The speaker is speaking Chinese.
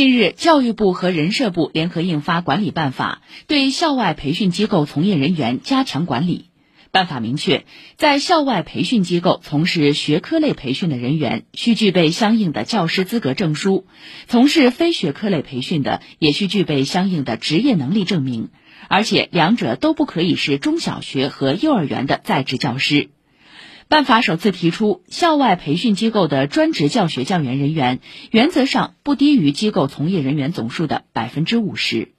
近日，教育部和人社部联合印发管理办法，对校外培训机构从业人员加强管理。办法明确，在校外培训机构从事学科类培训的人员需具备相应的教师资格证书；从事非学科类培训的也需具备相应的职业能力证明，而且两者都不可以是中小学和幼儿园的在职教师。办法首次提出，校外培训机构的专职教学教员人员原则上不低于机构从业人员总数的百分之五十。